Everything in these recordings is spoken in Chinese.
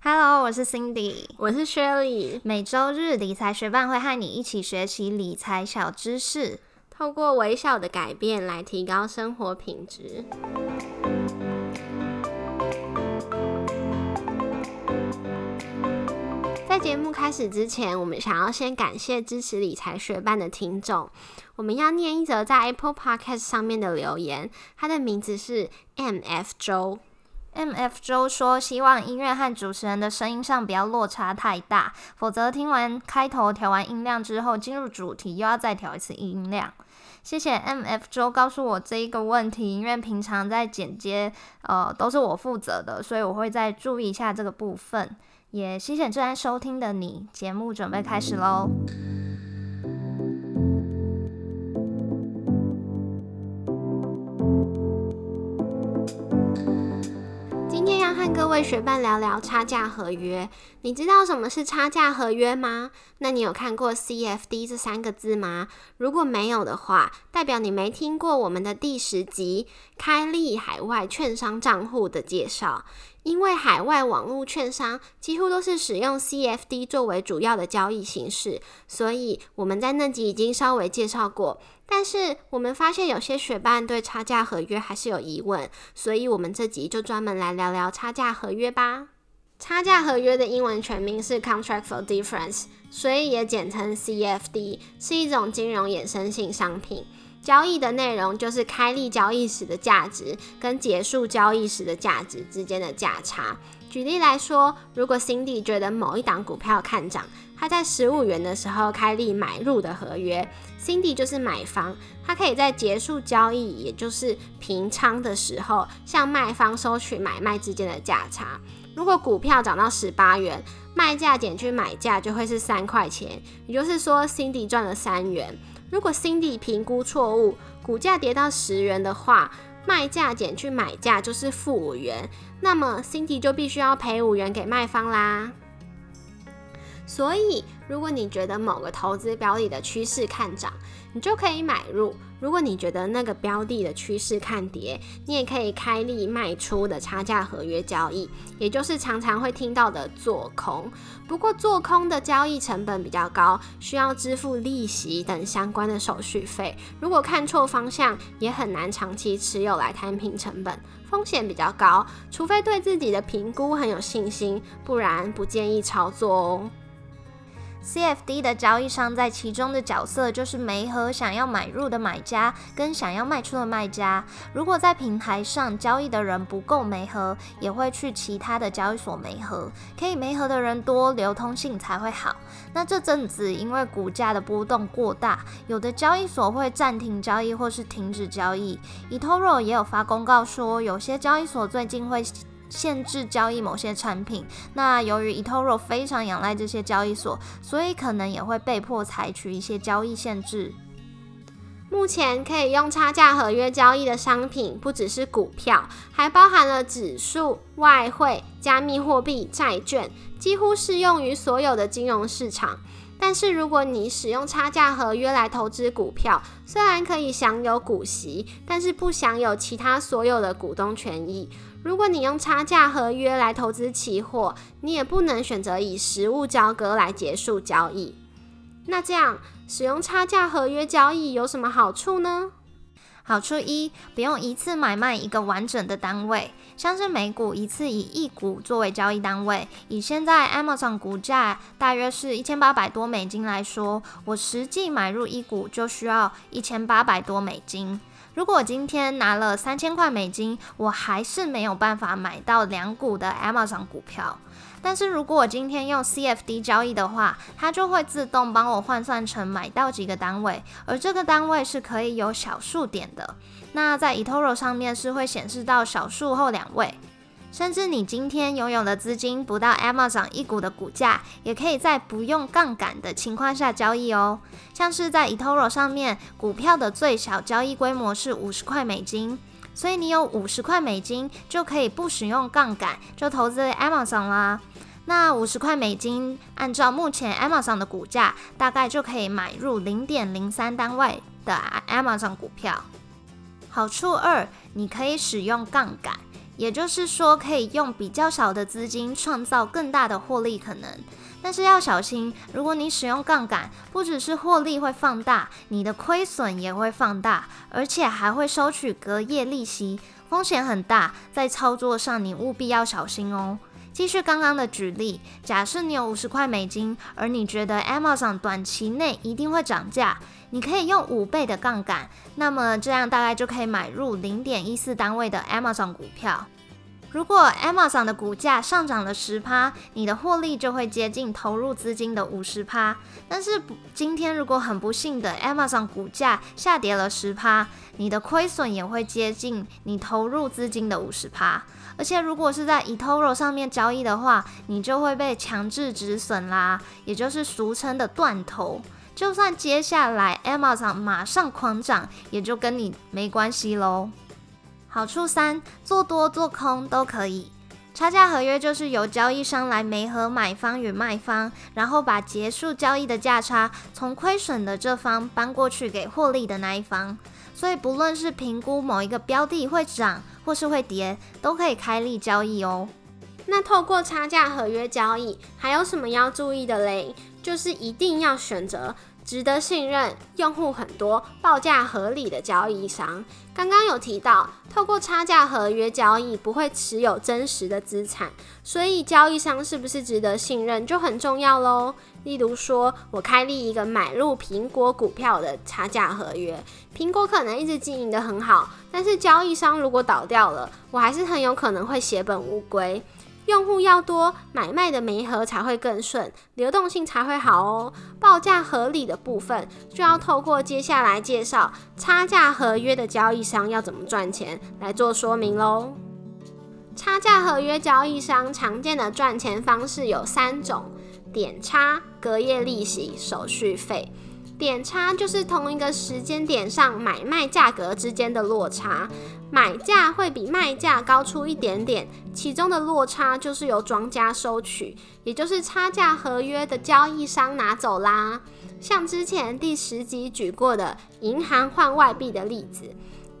Hello，我是 Cindy，我是 Shirley。每周日理财学伴会和你一起学习理财小知识，透过微小的改变来提高生活品质。在节目开始之前，我们想要先感谢支持理财学伴的听众。我们要念一则在 Apple Podcast 上面的留言，他的名字是 M F 周。M F 周说：“希望音乐和主持人的声音上不要落差太大，否则听完开头调完音量之后，进入主题又要再调一次音量。”谢谢 M F 周告诉我这一个问题，因为平常在剪接，呃，都是我负责的，所以我会再注意一下这个部分。也谢谢正在收听的你，节目准备开始喽。和各位学伴聊聊差价合约。你知道什么是差价合约吗？那你有看过 CFD 这三个字吗？如果没有的话，代表你没听过我们的第十集开立海外券商账户的介绍。因为海外网络券商几乎都是使用 CFD 作为主要的交易形式，所以我们在那集已经稍微介绍过。但是我们发现有些学伴对差价合约还是有疑问，所以我们这集就专门来聊聊差价合约吧。差价合约的英文全名是 Contract for Difference，所以也简称 CFD，是一种金融衍生性商品。交易的内容就是开立交易时的价值跟结束交易时的价值之间的价差。举例来说，如果 Cindy 觉得某一档股票看涨，他在十五元的时候开立买入的合约，Cindy 就是买方，他可以在结束交易，也就是平仓的时候，向卖方收取买卖之间的价差。如果股票涨到十八元，卖价减去买价就会是三块钱，也就是说 Cindy 赚了三元。如果 Cindy 评估错误，股价跌到十元的话，卖价减去买价就是负五元，那么 Cindy 就必须要赔五元给卖方啦。所以，如果你觉得某个投资标的的趋势看涨，你就可以买入；如果你觉得那个标的的趋势看跌，你也可以开立卖出的差价合约交易，也就是常常会听到的做空。不过，做空的交易成本比较高，需要支付利息等相关的手续费。如果看错方向，也很难长期持有来摊平成本，风险比较高。除非对自己的评估很有信心，不然不建议操作哦。CFD 的交易商在其中的角色就是媒合想要买入的买家跟想要卖出的卖家。如果在平台上交易的人不够媒合，也会去其他的交易所媒合。可以媒合的人多，流通性才会好。那这阵子因为股价的波动过大，有的交易所会暂停交易或是停止交易。eToro 也有发公告说，有些交易所最近会。限制交易某些产品，那由于 eToro 非常仰赖这些交易所，所以可能也会被迫采取一些交易限制。目前可以用差价合约交易的商品，不只是股票，还包含了指数、外汇、加密货币、债券，几乎适用于所有的金融市场。但是如果你使用差价合约来投资股票，虽然可以享有股息，但是不享有其他所有的股东权益。如果你用差价合约来投资期货，你也不能选择以实物交割来结束交易。那这样使用差价合约交易有什么好处呢？好处一，不用一次买卖一个完整的单位，像是美股一次以一股作为交易单位。以现在 Amazon 股价大约是一千八百多美金来说，我实际买入一股就需要一千八百多美金。如果我今天拿了三千块美金，我还是没有办法买到两股的 Amazon 股票。但是如果我今天用 CFD 交易的话，它就会自动帮我换算成买到几个单位，而这个单位是可以有小数点的。那在 eToro 上面是会显示到小数后两位。甚至你今天拥有的资金不到 Amazon 一股的股价，也可以在不用杠杆的情况下交易哦。像是在 eToro 上面，股票的最小交易规模是五十块美金，所以你有五十块美金就可以不使用杠杆就投资 Amazon 啦。那五十块美金，按照目前 Amazon 的股价，大概就可以买入零点零三单位的 Amazon 股票。好处二，你可以使用杠杆。也就是说可以用比较少的资金创造更大的获利可能。但是要小心，如果你使用杠杆，不只是获利会放大，你的亏损也会放大，而且还会收取隔夜利息，风险很大。在操作上，你务必要小心哦。继续刚刚的举例，假设你有五十块美金，而你觉得 Amazon 短期内一定会涨价，你可以用五倍的杠杆，那么这样大概就可以买入零点一四单位的 Amazon 股票。如果 Amazon 的股价上涨了十趴，你的获利就会接近投入资金的五十趴。但是今天如果很不幸的 Amazon 股价下跌了十趴，你的亏损也会接近你投入资金的五十趴。而且如果是在 eToro 上面交易的话，你就会被强制止损啦，也就是俗称的断头。就算接下来 Amazon 马上狂涨，也就跟你没关系喽。好处三，做多做空都可以。差价合约就是由交易商来媒合买方与卖方，然后把结束交易的价差从亏损的这方搬过去给获利的那一方。所以不论是评估某一个标的会涨或是会跌，都可以开立交易哦。那透过差价合约交易，还有什么要注意的嘞？就是一定要选择。值得信任、用户很多、报价合理的交易商。刚刚有提到，透过差价合约交易不会持有真实的资产，所以交易商是不是值得信任就很重要喽。例如说，我开立一个买入苹果股票的差价合约，苹果可能一直经营的很好，但是交易商如果倒掉了，我还是很有可能会血本无归。用户要多，买卖的媒合才会更顺，流动性才会好哦。报价合理的部分，就要透过接下来介绍差价合约的交易商要怎么赚钱来做说明喽。差价合约交易商常见的赚钱方式有三种：点差、隔夜利息、手续费。点差就是同一个时间点上买卖价格之间的落差，买价会比卖价高出一点点，其中的落差就是由庄家收取，也就是差价合约的交易商拿走啦。像之前第十集举过的银行换外币的例子。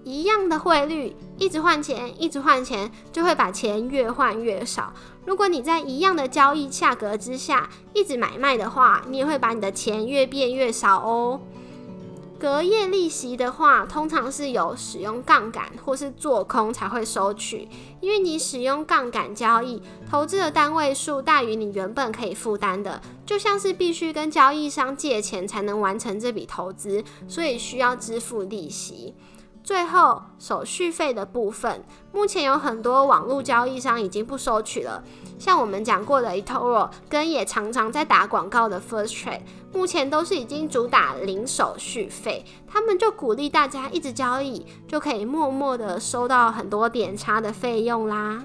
一样的汇率，一直换钱，一直换钱，就会把钱越换越少。如果你在一样的交易价格之下一直买卖的话，你也会把你的钱越变越少哦。隔夜利息的话，通常是有使用杠杆或是做空才会收取，因为你使用杠杆交易，投资的单位数大于你原本可以负担的，就像是必须跟交易商借钱才能完成这笔投资，所以需要支付利息。最后，手续费的部分，目前有很多网络交易商已经不收取了。像我们讲过的 eToro，跟也常常在打广告的 First Trade，目前都是已经主打零手续费。他们就鼓励大家一直交易，就可以默默的收到很多点差的费用啦。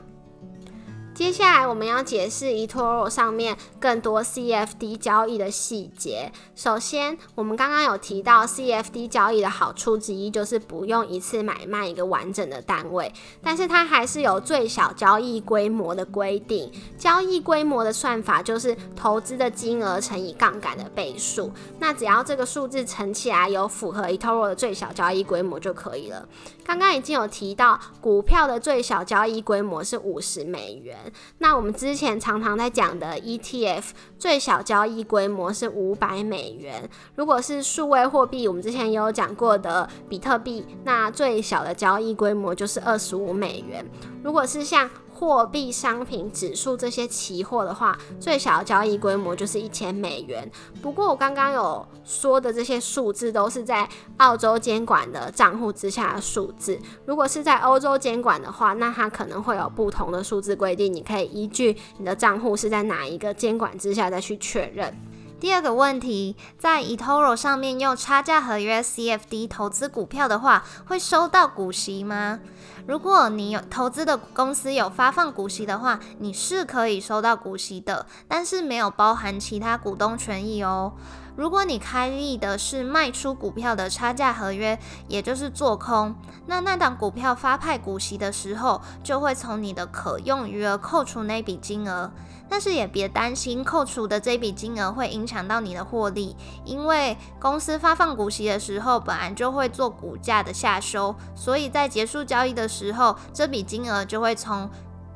接下来我们要解释 eToro 上面更多 CFD 交易的细节。首先，我们刚刚有提到 CFD 交易的好处之一就是不用一次买卖一个完整的单位，但是它还是有最小交易规模的规定。交易规模的算法就是投资的金额乘以杠杆的倍数。那只要这个数字乘起来有符合 eToro 的最小交易规模就可以了。刚刚已经有提到，股票的最小交易规模是五十美元。那我们之前常常在讲的 ETF 最小交易规模是五百美元。如果是数位货币，我们之前也有讲过的比特币，那最小的交易规模就是二十五美元。如果是像货币、商品、指数这些期货的话，最小交易规模就是一千美元。不过我刚刚有说的这些数字都是在澳洲监管的账户之下的数字。如果是在欧洲监管的话，那它可能会有不同的数字规定，你可以依据你的账户是在哪一个监管之下再去确认。第二个问题，在 eToro 上面用差价合约 CFD 投资股票的话，会收到股息吗？如果你有投资的公司有发放股息的话，你是可以收到股息的，但是没有包含其他股东权益哦。如果你开立的是卖出股票的差价合约，也就是做空，那那档股票发派股息的时候，就会从你的可用余额扣除那笔金额。但是也别担心，扣除的这笔金额会影响到你的获利，因为公司发放股息的时候，本来就会做股价的下修，所以在结束交易的时候，这笔金额就会从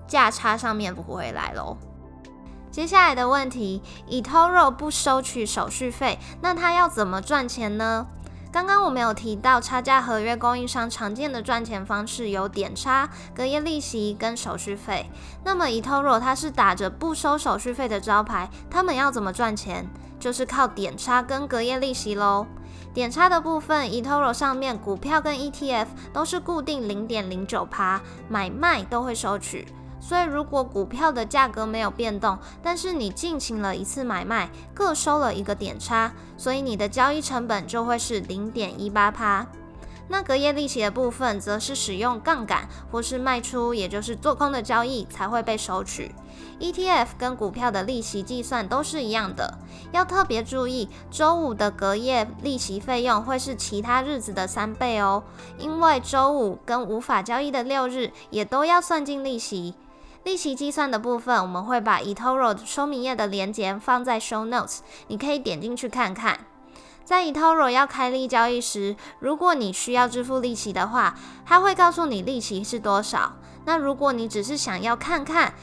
价差上面补回来喽。接下来的问题，eToro 不收取手续费，那他要怎么赚钱呢？刚刚我们有提到，差价合约供应商常见的赚钱方式有点差、隔夜利息跟手续费。那么 eToro 它是打着不收手续费的招牌，他们要怎么赚钱？就是靠点差跟隔夜利息喽。点差的部分，eToro 上面股票跟 ETF 都是固定零点零九趴，买卖都会收取。所以如果股票的价格没有变动，但是你进行了一次买卖，各收了一个点差，所以你的交易成本就会是零点一八趴。那隔夜利息的部分，则是使用杠杆或是卖出，也就是做空的交易才会被收取。ETF 跟股票的利息计算都是一样的，要特别注意，周五的隔夜利息费用会是其他日子的三倍哦，因为周五跟无法交易的六日也都要算进利息。利息计算的部分，我们会把 eToro 说明页的连接放在 Show Notes，你可以点进去看看。在 eToro 要开立交易时，如果你需要支付利息的话，它会告诉你利息是多少。那如果你只是想要看看，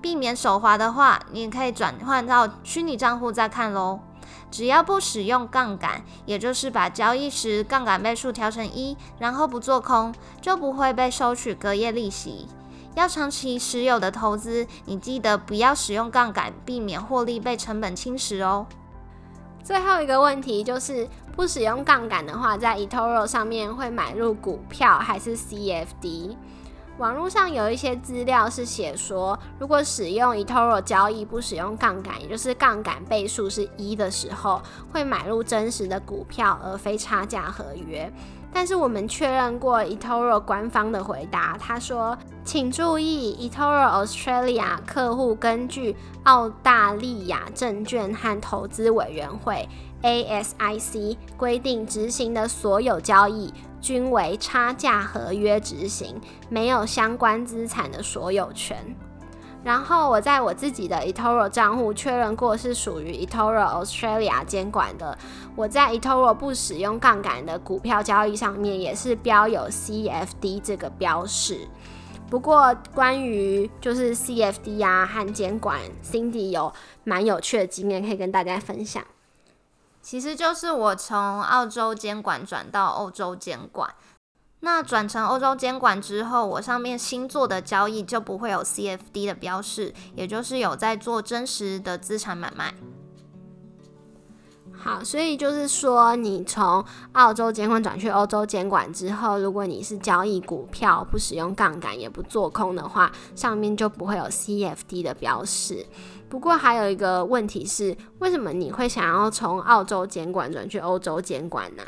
避免手滑的话，你可以转换到虚拟账户再看喽。只要不使用杠杆，也就是把交易时杠杆倍数调成一，然后不做空，就不会被收取隔夜利息。要长期持有的投资，你记得不要使用杠杆，避免获利被成本侵蚀哦。最后一个问题就是，不使用杠杆的话，在 eToro 上面会买入股票还是 CFD？网络上有一些资料是写说，如果使用 eToro 交易不使用杠杆，也就是杠杆倍数是一的时候，会买入真实的股票而非差价合约。但是我们确认过 eToro 官方的回答，他说：“请注意，eToro Australia 客户根据澳大利亚证券和投资委员会 ASIC 规定执行的所有交易均为差价合约执行，没有相关资产的所有权。”然后我在我自己的 eToro 账户确认过是属于 eToro Australia 监管的。我在 eToro 不使用杠杆的股票交易上面也是标有 CFD 这个标示。不过关于就是 CFD 啊和监管，Cindy 有蛮有趣的经验可以跟大家分享。其实就是我从澳洲监管转到欧洲监管。那转成欧洲监管之后，我上面新做的交易就不会有 CFD 的标示，也就是有在做真实的资产买卖。好，所以就是说，你从澳洲监管转去欧洲监管之后，如果你是交易股票，不使用杠杆，也不做空的话，上面就不会有 CFD 的标识。不过还有一个问题是，为什么你会想要从澳洲监管转去欧洲监管呢？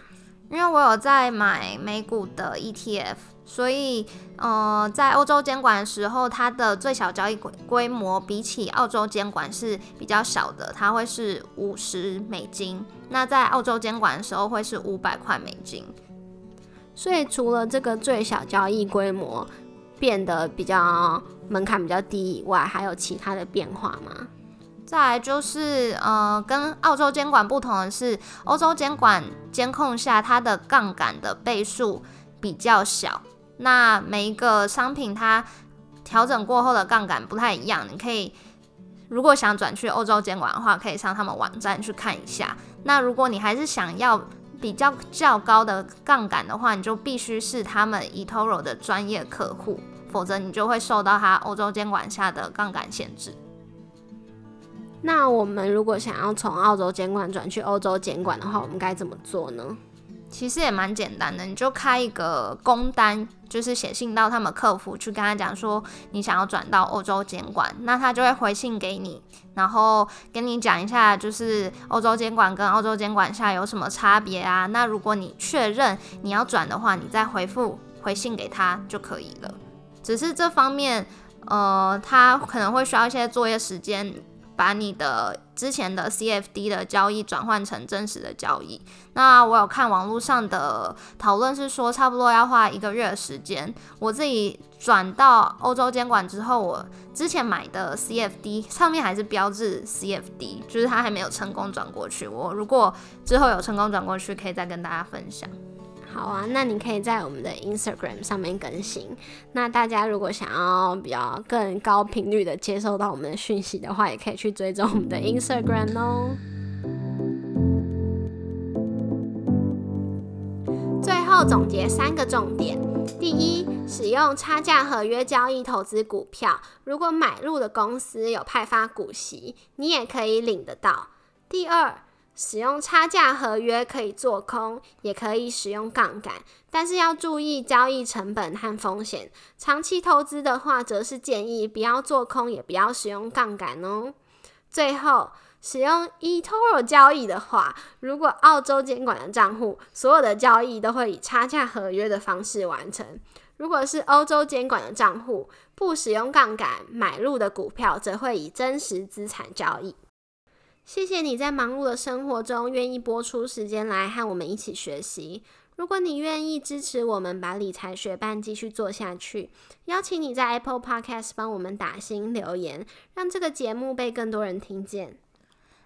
因为我有在买美股的 ETF，所以呃，在欧洲监管的时候，它的最小交易规规模比起澳洲监管是比较小的，它会是五十美金。那在澳洲监管的时候会是五百块美金。所以除了这个最小交易规模变得比较门槛比较低以外，还有其他的变化吗？再来就是，呃，跟澳洲监管不同的是，欧洲监管监控下它的杠杆的倍数比较小。那每一个商品它调整过后的杠杆不太一样。你可以如果想转去欧洲监管的话，可以上他们网站去看一下。那如果你还是想要比较较高的杠杆的话，你就必须是他们 eToro 的专业客户，否则你就会受到它欧洲监管下的杠杆限制。那我们如果想要从澳洲监管转去欧洲监管的话，我们该怎么做呢？其实也蛮简单的，你就开一个工单，就是写信到他们客服去跟他讲说你想要转到欧洲监管，那他就会回信给你，然后跟你讲一下就是欧洲监管跟澳洲监管下有什么差别啊。那如果你确认你要转的话，你再回复回信给他就可以了。只是这方面，呃，他可能会需要一些作业时间。把你的之前的 CFD 的交易转换成真实的交易。那我有看网络上的讨论是说，差不多要花一个月的时间。我自己转到欧洲监管之后，我之前买的 CFD 上面还是标志 CFD，就是它还没有成功转过去。我如果之后有成功转过去，可以再跟大家分享。好啊，那你可以在我们的 Instagram 上面更新。那大家如果想要比较更高频率的接收到我们的讯息的话，也可以去追踪我们的 Instagram 哦。最后总结三个重点：第一，使用差价合约交易投资股票，如果买入的公司有派发股息，你也可以领得到。第二，使用差价合约可以做空，也可以使用杠杆，但是要注意交易成本和风险。长期投资的话，则是建议不要做空，也不要使用杠杆哦。最后，使用 eToro 交易的话，如果澳洲监管的账户，所有的交易都会以差价合约的方式完成；如果是欧洲监管的账户，不使用杠杆买入的股票，则会以真实资产交易。谢谢你在忙碌的生活中愿意播出时间来和我们一起学习。如果你愿意支持我们把理财学伴继续做下去，邀请你在 Apple Podcast 帮我们打新留言，让这个节目被更多人听见。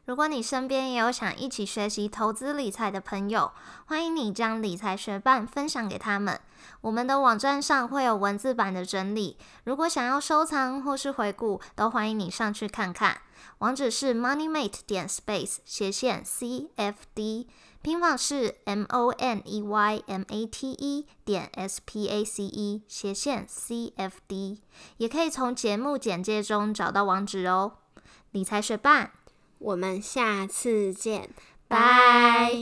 如果你身边也有想一起学习投资理财的朋友，欢迎你将理财学伴分享给他们。我们的网站上会有文字版的整理，如果想要收藏或是回顾，都欢迎你上去看看。网址是 moneymate 点 space 斜线 cfd，拼法是 m o n e y m a t e 点 s p a c e 斜线 cfd，也可以从节目简介中找到网址哦。理财学伴，我们下次见拜。